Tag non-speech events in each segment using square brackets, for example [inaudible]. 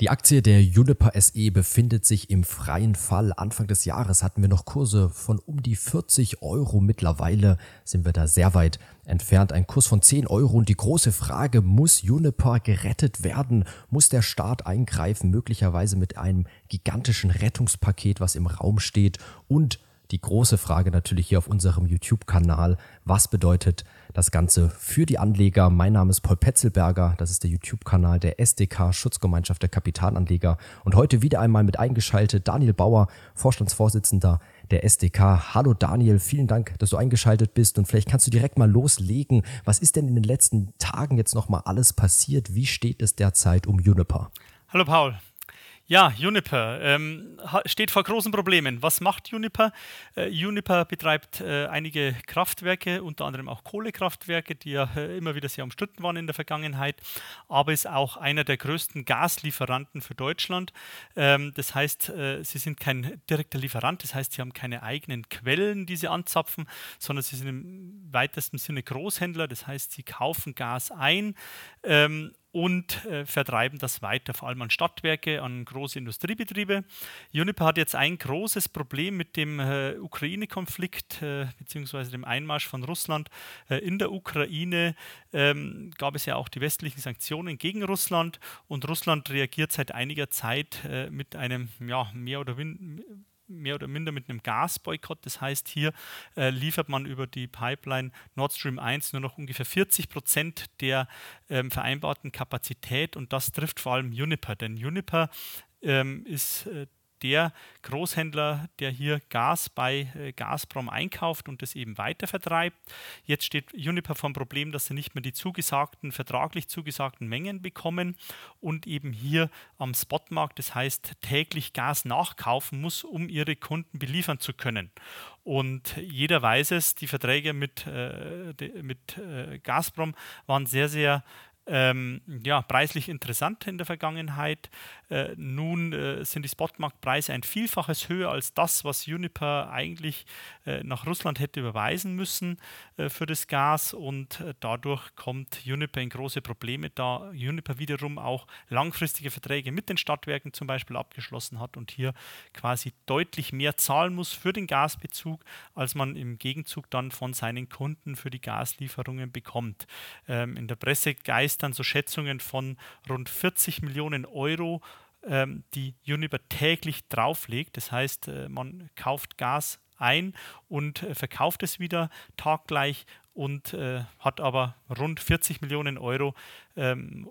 Die Aktie der Juniper SE befindet sich im freien Fall. Anfang des Jahres hatten wir noch Kurse von um die 40 Euro. Mittlerweile sind wir da sehr weit entfernt. Ein Kurs von 10 Euro. Und die große Frage, muss Juniper gerettet werden? Muss der Staat eingreifen? Möglicherweise mit einem gigantischen Rettungspaket, was im Raum steht? Und die große Frage natürlich hier auf unserem YouTube-Kanal. Was bedeutet das Ganze für die Anleger? Mein Name ist Paul Petzelberger. Das ist der YouTube-Kanal der SDK Schutzgemeinschaft der Kapitalanleger. Und heute wieder einmal mit eingeschaltet Daniel Bauer, Vorstandsvorsitzender der SDK. Hallo Daniel, vielen Dank, dass du eingeschaltet bist. Und vielleicht kannst du direkt mal loslegen. Was ist denn in den letzten Tagen jetzt nochmal alles passiert? Wie steht es derzeit um Juniper? Hallo Paul, ja, Juniper ähm, steht vor großen Problemen. Was macht Juniper? Äh, Juniper betreibt äh, einige Kraftwerke, unter anderem auch Kohlekraftwerke, die ja äh, immer wieder sehr umstritten waren in der Vergangenheit, aber ist auch einer der größten Gaslieferanten für Deutschland. Ähm, das heißt, äh, sie sind kein direkter Lieferant, das heißt, sie haben keine eigenen Quellen, die sie anzapfen, sondern sie sind im weitesten Sinne Großhändler, das heißt, sie kaufen Gas ein. Ähm, und äh, vertreiben das weiter, vor allem an Stadtwerke, an große Industriebetriebe. Juniper hat jetzt ein großes Problem mit dem äh, Ukraine-Konflikt äh, bzw. dem Einmarsch von Russland äh, in der Ukraine. Ähm, gab es ja auch die westlichen Sanktionen gegen Russland und Russland reagiert seit einiger Zeit äh, mit einem ja, mehr oder weniger mehr oder minder mit einem Gasboykott. Das heißt, hier äh, liefert man über die Pipeline Nord Stream 1 nur noch ungefähr 40 Prozent der ähm, vereinbarten Kapazität und das trifft vor allem Juniper, denn Juniper ähm, ist äh, der Großhändler, der hier Gas bei äh, Gazprom einkauft und das eben weiter vertreibt. Jetzt steht Juniper vor dem Problem, dass sie nicht mehr die zugesagten, vertraglich zugesagten Mengen bekommen und eben hier am Spotmarkt, das heißt täglich Gas nachkaufen muss, um ihre Kunden beliefern zu können. Und jeder weiß es, die Verträge mit, äh, mit äh, Gazprom waren sehr, sehr ähm, ja, preislich interessant in der Vergangenheit. Äh, nun äh, sind die Spotmarktpreise ein Vielfaches höher als das, was Juniper eigentlich äh, nach Russland hätte überweisen müssen äh, für das Gas und äh, dadurch kommt Juniper in große Probleme, da Juniper wiederum auch langfristige Verträge mit den Stadtwerken zum Beispiel abgeschlossen hat und hier quasi deutlich mehr zahlen muss für den Gasbezug, als man im Gegenzug dann von seinen Kunden für die Gaslieferungen bekommt. Ähm, in der Presse geist dann so Schätzungen von rund 40 Millionen Euro, ähm, die Uniper täglich drauflegt. Das heißt, äh, man kauft Gas ein und äh, verkauft es wieder taggleich und äh, hat aber rund 40 Millionen Euro ähm,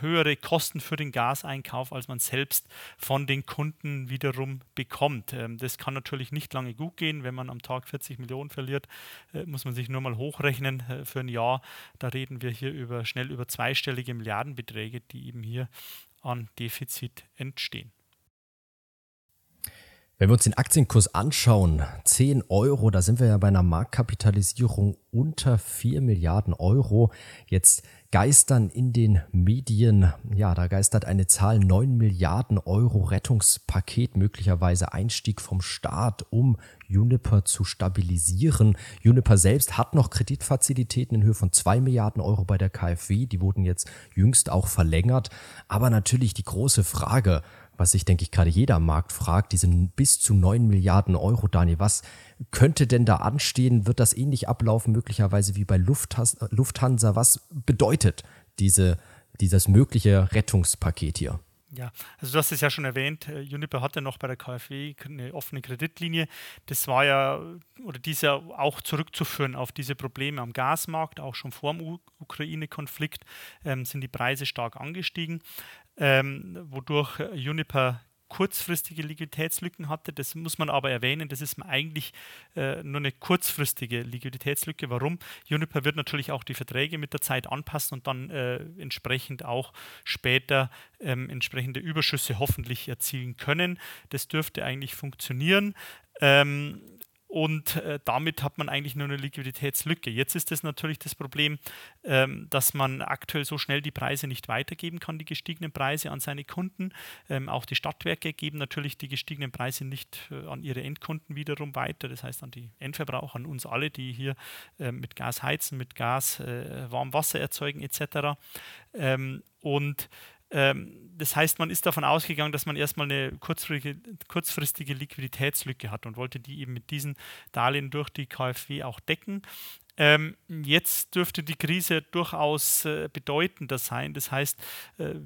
höhere Kosten für den Gaseinkauf, als man selbst von den Kunden wiederum bekommt. Ähm, das kann natürlich nicht lange gut gehen. Wenn man am Tag 40 Millionen verliert, äh, muss man sich nur mal hochrechnen äh, für ein Jahr. Da reden wir hier über schnell über zweistellige Milliardenbeträge, die eben hier an Defizit entstehen. Wenn wir uns den Aktienkurs anschauen, 10 Euro, da sind wir ja bei einer Marktkapitalisierung unter 4 Milliarden Euro. Jetzt geistern in den Medien, ja, da geistert eine Zahl 9 Milliarden Euro Rettungspaket, möglicherweise Einstieg vom Staat, um Juniper zu stabilisieren. Juniper selbst hat noch Kreditfazilitäten in Höhe von 2 Milliarden Euro bei der KfW, die wurden jetzt jüngst auch verlängert. Aber natürlich die große Frage, was sich, denke ich, gerade jeder Markt fragt, diese bis zu 9 Milliarden Euro, Daniel, was könnte denn da anstehen? Wird das ähnlich ablaufen, möglicherweise wie bei Lufthansa? Was bedeutet diese, dieses mögliche Rettungspaket hier? Ja, also du hast es ja schon erwähnt, äh, Uniper hatte noch bei der KfW eine offene Kreditlinie. Das war ja, oder die ist ja auch zurückzuführen auf diese Probleme am Gasmarkt. Auch schon vor dem Ukraine-Konflikt ähm, sind die Preise stark angestiegen ähm, wodurch Juniper kurzfristige Liquiditätslücken hatte. Das muss man aber erwähnen, das ist eigentlich äh, nur eine kurzfristige Liquiditätslücke. Warum? Juniper wird natürlich auch die Verträge mit der Zeit anpassen und dann äh, entsprechend auch später ähm, entsprechende Überschüsse hoffentlich erzielen können. Das dürfte eigentlich funktionieren. Ähm, und äh, damit hat man eigentlich nur eine Liquiditätslücke. Jetzt ist es natürlich das Problem, ähm, dass man aktuell so schnell die Preise nicht weitergeben kann, die gestiegenen Preise an seine Kunden. Ähm, auch die Stadtwerke geben natürlich die gestiegenen Preise nicht äh, an ihre Endkunden wiederum weiter, das heißt an die Endverbraucher, an uns alle, die hier äh, mit Gas heizen, mit Gas äh, warm Wasser erzeugen etc. Ähm, und Ähm, das heißt, man ist davon ausgegangen, dass man erstmal eine kurzfristige, kurzfristige Liquiditätslücke hat und wollte die eben mit diesen Darlehen durch die KfW auch decken. Ähm, jetzt dürfte die Krise durchaus äh, bedeutender sein. Das heißt, äh,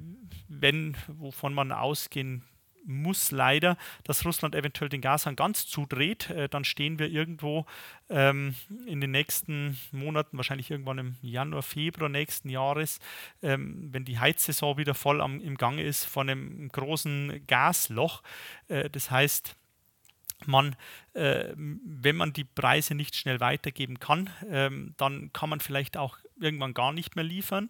wenn, wovon man ausgehen muss leider, dass Russland eventuell den Gashahn ganz zudreht. Äh, dann stehen wir irgendwo ähm, in den nächsten Monaten, wahrscheinlich irgendwann im Januar, Februar nächsten Jahres, ähm, wenn die Heizsaison wieder voll am, im Gange ist, von einem großen Gasloch. Äh, das heißt, man äh, wenn man die Preise nicht schnell weitergeben kann, ähm, dann kann man vielleicht auch irgendwann gar nicht mehr liefern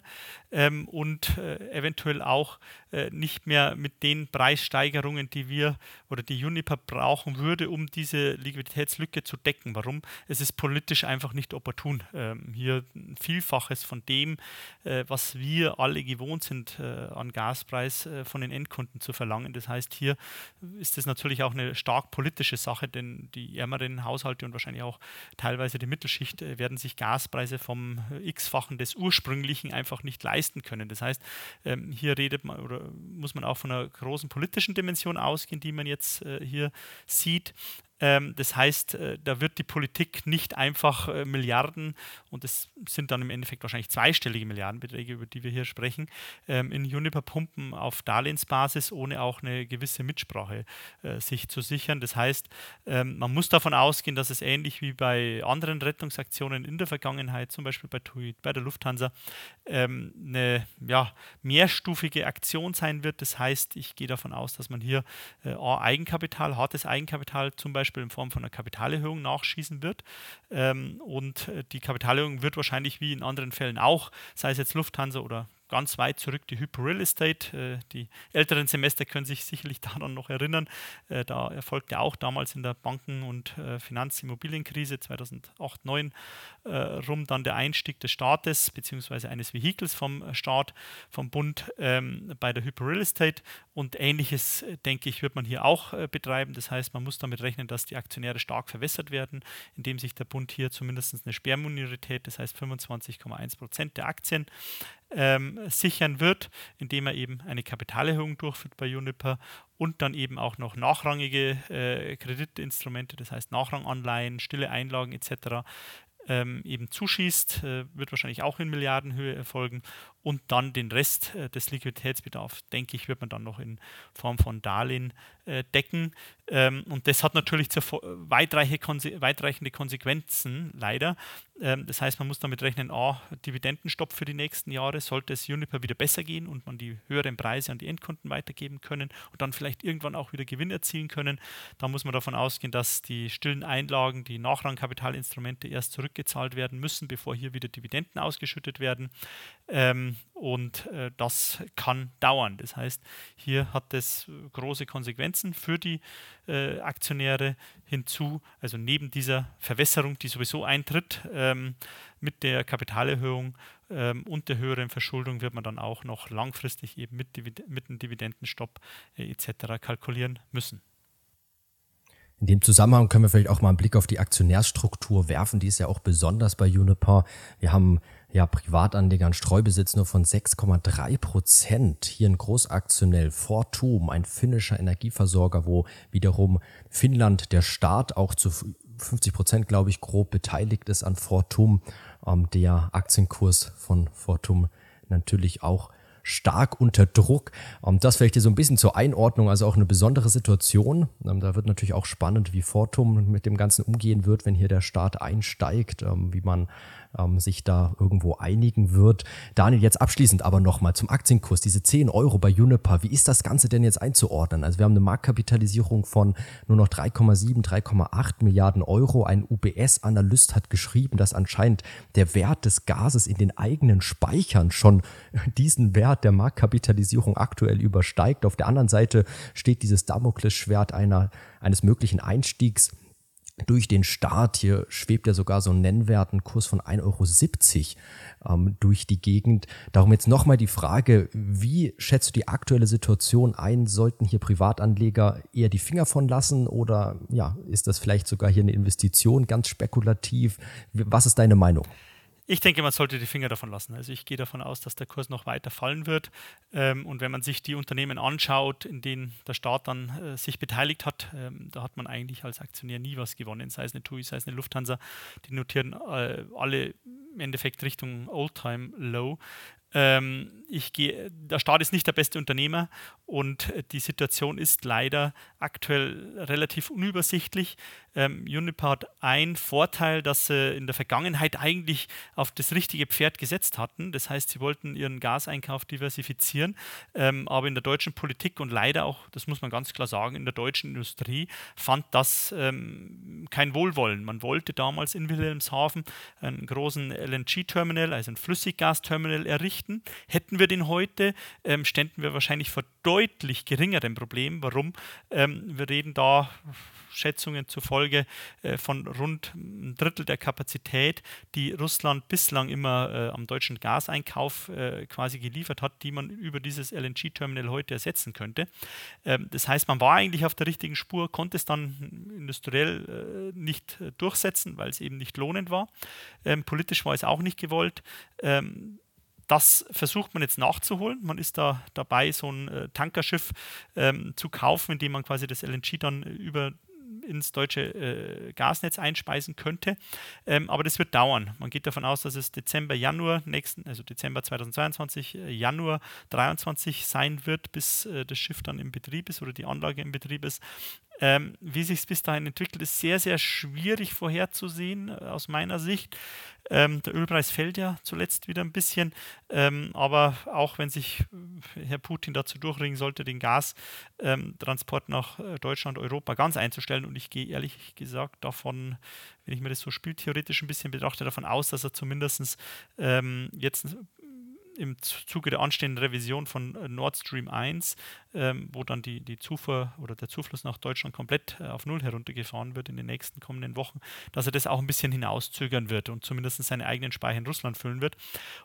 ähm, und äh, eventuell auch äh, nicht mehr mit den Preissteigerungen, die wir oder die Juniper brauchen würde, um diese Liquiditätslücke zu decken. Warum? Es ist politisch einfach nicht opportun. Ähm, hier ein Vielfaches von dem, äh, was wir alle gewohnt sind äh, an Gaspreis äh, von den Endkunden zu verlangen. Das heißt, hier ist es natürlich auch eine stark politische Sache, denn die ärmeren Haushalte und wahrscheinlich auch teilweise die Mittelschicht äh, werden sich Gaspreise vom äh, x-fachen des ursprünglichen einfach nicht leisten können. Das heißt, ähm, hier redet man oder muss man auch von einer großen politischen Dimension ausgehen, die man jetzt äh, hier sieht. Ähm, das heißt, äh, da wird die Politik nicht einfach äh, Milliarden, und es sind dann im Endeffekt wahrscheinlich zweistellige Milliardenbeträge, über die wir hier sprechen, ähm, in Juniper pumpen auf Darlehensbasis, ohne auch eine gewisse Mitsprache äh, sich zu sichern. Das heißt, ähm, man muss davon ausgehen, dass es ähnlich wie bei anderen Rettungsaktionen in der Vergangenheit, zum Beispiel bei TUI, bei der Lufthansa, eine ja, mehrstufige Aktion sein wird. Das heißt, ich gehe davon aus, dass man hier Eigenkapital, hartes Eigenkapital zum Beispiel Beispiel in Form von einer Kapitalerhöhung nachschießen wird. Ähm, und äh, die Kapitalerhöhung wird wahrscheinlich wie in anderen Fällen auch, sei es jetzt Lufthansa oder ganz weit zurück die Hyper Real Estate. Äh, die älteren Semester können sich sicherlich [laughs] daran noch erinnern. Äh, da erfolgte auch damals in der Banken- und äh, Finanzimmobilienkrise 2008, 2009 rum dann der Einstieg des Staates bzw. eines Vehikels vom Staat, vom Bund ähm, bei der Hyper Real Estate. Und ähnliches, denke ich, wird man hier auch betreiben. Das heißt, man muss damit rechnen, dass die Aktionäre stark verwässert werden, indem sich der Bund hier zumindest eine Sperrminorität, das heißt 25,1 Prozent der Aktien, ähm, sichern wird, indem er eben eine Kapitalerhöhung durchführt bei Juniper und dann eben auch noch nachrangige äh, Kreditinstrumente, das heißt Nachranganleihen, stille Einlagen etc. Ähm, eben zuschießt, äh, wird wahrscheinlich auch in Milliardenhöhe erfolgen und dann den Rest äh, des Liquiditätsbedarfs, denke ich, wird man dann noch in Form von Darlehen äh, decken. Ähm, und das hat natürlich weitreiche Konse weitreichende Konsequenzen, leider. Ähm, das heißt, man muss damit rechnen, A, Dividendenstopp für die nächsten Jahre, sollte es Juniper wieder besser gehen und man die höheren Preise an die Endkunden weitergeben können und dann vielleicht irgendwann auch wieder Gewinn erzielen können. Da muss man davon ausgehen, dass die stillen Einlagen, die Nachrangkapitalinstrumente erst zurückgezahlt werden müssen, bevor hier wieder Dividenden ausgeschüttet werden. Ähm, und äh, das kann dauern. Das heißt, hier hat es große Konsequenzen für die äh, Aktionäre hinzu. Also neben dieser Verwässerung, die sowieso eintritt ähm, mit der Kapitalerhöhung ähm, und der höheren Verschuldung, wird man dann auch noch langfristig eben mit, Divid mit einem Dividendenstopp äh, etc. kalkulieren müssen. In dem Zusammenhang können wir vielleicht auch mal einen Blick auf die Aktionärsstruktur werfen. Die ist ja auch besonders bei Juniper. Wir haben ja Privatanleger einen Streubesitz nur von 6,3 Prozent. Hier ein Großaktionell Fortum, ein finnischer Energieversorger, wo wiederum Finnland, der Staat, auch zu 50 Prozent, glaube ich, grob beteiligt ist an Fortum. Ähm, der Aktienkurs von Fortum natürlich auch stark unter Druck. Ähm, das vielleicht hier so ein bisschen zur Einordnung, also auch eine besondere Situation. Ähm, da wird natürlich auch spannend, wie Fortum mit dem Ganzen umgehen wird, wenn hier der Staat einsteigt, ähm, wie man sich da irgendwo einigen wird. Daniel, jetzt abschließend aber nochmal zum Aktienkurs, diese 10 Euro bei Juniper, wie ist das Ganze denn jetzt einzuordnen? Also wir haben eine Marktkapitalisierung von nur noch 3,7, 3,8 Milliarden Euro. Ein UBS-Analyst hat geschrieben, dass anscheinend der Wert des Gases in den eigenen Speichern schon [laughs] diesen Wert der Marktkapitalisierung aktuell übersteigt. Auf der anderen Seite steht dieses Damoklesschwert einer, eines möglichen Einstiegs durch den Start, hier schwebt ja sogar so ein Nennwert, ein Kurs von 1,70 Euro ähm, durch die Gegend. Darum jetzt nochmal die Frage, wie schätzt du die aktuelle Situation ein? Sollten hier Privatanleger eher die Finger von lassen oder ja, ist das vielleicht sogar hier eine Investition, ganz spekulativ? Was ist deine Meinung? Ich denke, man sollte die Finger davon lassen. Also ich gehe davon aus, dass der Kurs noch weiter fallen wird. Ähm, und wenn man sich die Unternehmen anschaut, in denen der Staat dann äh, sich beteiligt hat, ähm, da hat man eigentlich als Aktionär nie was gewonnen. Sei es eine TUI, sei es eine Lufthansa. Die notieren äh, alle im Endeffekt Richtung All-Time-Low. Ähm, ich gehe, der Staat ist nicht der beste Unternehmer und die Situation ist leider aktuell relativ unübersichtlich. Ähm, Uniper hat einen Vorteil, dass sie in der Vergangenheit eigentlich auf das richtige Pferd gesetzt hatten. Das heißt, sie wollten ihren Gaseinkauf diversifizieren, ähm, aber in der deutschen Politik und leider auch, das muss man ganz klar sagen, in der deutschen Industrie fand das ähm, kein Wohlwollen. Man wollte damals in Wilhelmshaven einen großen LNG-Terminal, also ein Flüssiggasterminal errichten. Hätten wir den heute, ähm, ständen wir wahrscheinlich vor deutlich geringeren Problemen. Warum? Ähm, wir reden da Schätzungen zufolge äh, von rund ein Drittel der Kapazität, die Russland bislang immer äh, am deutschen Gaseinkauf äh, quasi geliefert hat, die man über dieses LNG-Terminal heute ersetzen könnte. Ähm, das heißt, man war eigentlich auf der richtigen Spur, konnte es dann industriell äh, nicht äh, durchsetzen, weil es eben nicht lohnend war. Ähm, politisch war es auch nicht gewollt. Ähm, das versucht man jetzt nachzuholen. Man ist da dabei, so ein äh, Tankerschiff ähm, zu kaufen, indem man quasi das LNG dann über ins deutsche äh, Gasnetz einspeisen könnte. Ähm, aber das wird dauern. Man geht davon aus, dass es Dezember, Januar nächsten, also Dezember 2022, äh, Januar 2023 sein wird, bis äh, das Schiff dann im Betrieb ist oder die Anlage im Betrieb ist. Ähm, wie sich es bis dahin entwickelt, ist sehr, sehr schwierig vorherzusehen äh, aus meiner Sicht. Ähm, der Ölpreis fällt ja zuletzt wieder ein bisschen, ähm, aber auch wenn sich äh, Herr Putin dazu durchringen sollte, den Gastransport nach äh, Deutschland, Europa ganz einzustellen, und ich gehe ehrlich gesagt davon, wenn ich mir das so spieltheoretisch ein bisschen betrachte, davon aus, dass er zumindest ähm, jetzt im Zuge der anstehenden Revision von äh, Nord Stream 1, ähm, wo dann die, die Zufuhr oder der Zufluss nach Deutschland komplett äh, auf Null heruntergefahren wird in den nächsten kommenden Wochen, dass er das auch ein bisschen hinauszögern wird und zumindest seine eigenen Speicher in Russland füllen wird.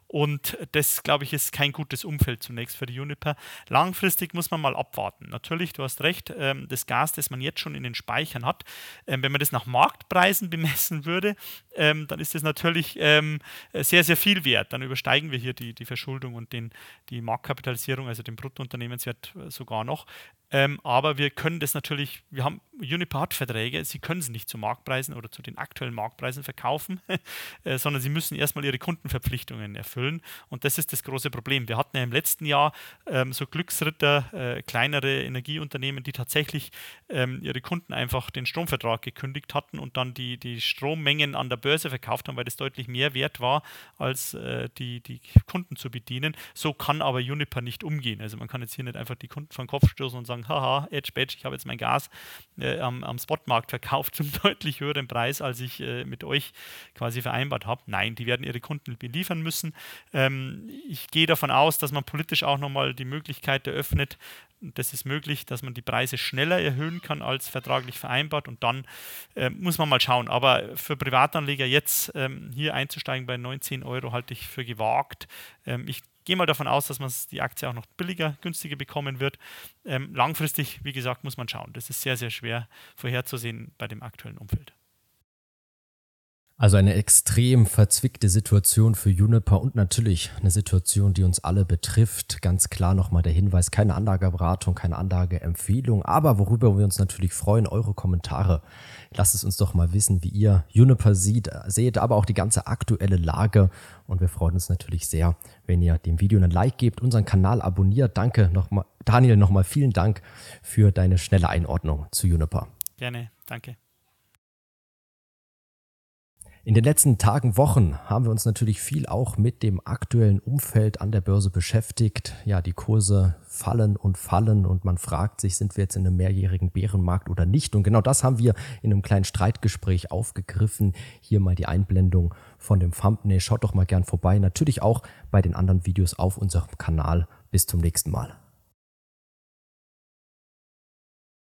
Und das, glaube ich, ist kein gutes Umfeld zunächst für die Juniper. Langfristig muss man mal abwarten. Natürlich, du hast recht, ähm, das Gas, das man jetzt schon in den Speichern hat, ähm, wenn man das nach Marktpreisen [laughs] bemessen würde, ähm, dann ist das natürlich ähm, sehr, sehr viel wert. Dann übersteigen wir hier die, die Verschuldung und den, die Marktkapitalisierung, also den Bruttounternehmenswert äh, sogar noch. Ähm, aber wir können das natürlich, wir haben Uniper hat Verträge, sie können sie nicht zu Marktpreisen oder zu den aktuellen Marktpreisen verkaufen, [laughs] äh, sondern sie müssen erstmal ihre Kundenverpflichtungen erfüllen. Und das ist das große Problem. Wir hatten ja im letzten Jahr ähm, so Glücksritter, äh, kleinere Energieunternehmen, die tatsächlich ähm, ihre Kunden einfach den Stromvertrag gekündigt hatten und dann die, die Strommengen an der Börse verkauft haben, weil das deutlich mehr wert war, als äh, die, die Kunden zu bedienen. So kann aber Uniper nicht umgehen. Also man kann jetzt hier nicht einfach die Kunden vom Kopf stoßen und sagen, haha, Edge Badge, ich habe jetzt mein Gas äh, am, am Spotmarkt verkauft zum [laughs] deutlich höheren Preis, als ich äh, mit euch quasi vereinbart habe. Nein, die werden ihre Kunden beliefern müssen. Ähm, ich gehe davon aus, dass man politisch auch nochmal die Möglichkeit eröffnet, das ist möglich, dass man die Preise schneller erhöhen kann als vertraglich vereinbart und dann äh, muss man mal schauen. Aber für Privatanleger jetzt ähm, hier einzusteigen bei 19 Euro halte ich für gewagt. Ähm, ich gehe mal davon aus, dass man die Aktie auch noch billiger, günstiger bekommen wird. Ähm, langfristig, wie gesagt, muss man schauen. Das ist sehr, sehr schwer vorherzusehen bei dem aktuellen Umfeld. Also eine extrem verzwickte Situation für Juniper und natürlich eine Situation, die uns alle betrifft. Ganz klar nochmal der Hinweis, keine Anlageberatung, keine Anlageempfehlung, aber worüber wir uns natürlich freuen, eure Kommentare. Lasst es uns doch mal wissen, wie ihr Juniper sieht, seht, aber auch die ganze aktuelle Lage. Und wir freuen uns natürlich sehr, wenn ihr dem Video einen Like gebt, unseren Kanal abonniert. Danke nochmal, Daniel, nochmal vielen Dank für deine schnelle Einordnung zu Juniper. Gerne, danke. In den letzten Tagen, Wochen haben wir uns natürlich viel auch mit dem aktuellen Umfeld an der Börse beschäftigt. Ja, die Kurse fallen und fallen und man fragt sich, sind wir jetzt in einem mehrjährigen Bärenmarkt oder nicht? Und genau das haben wir in einem kleinen Streitgespräch aufgegriffen. Hier mal die Einblendung von dem Thumbnail. Schaut doch mal gern vorbei. Natürlich auch bei den anderen Videos auf unserem Kanal. Bis zum nächsten Mal.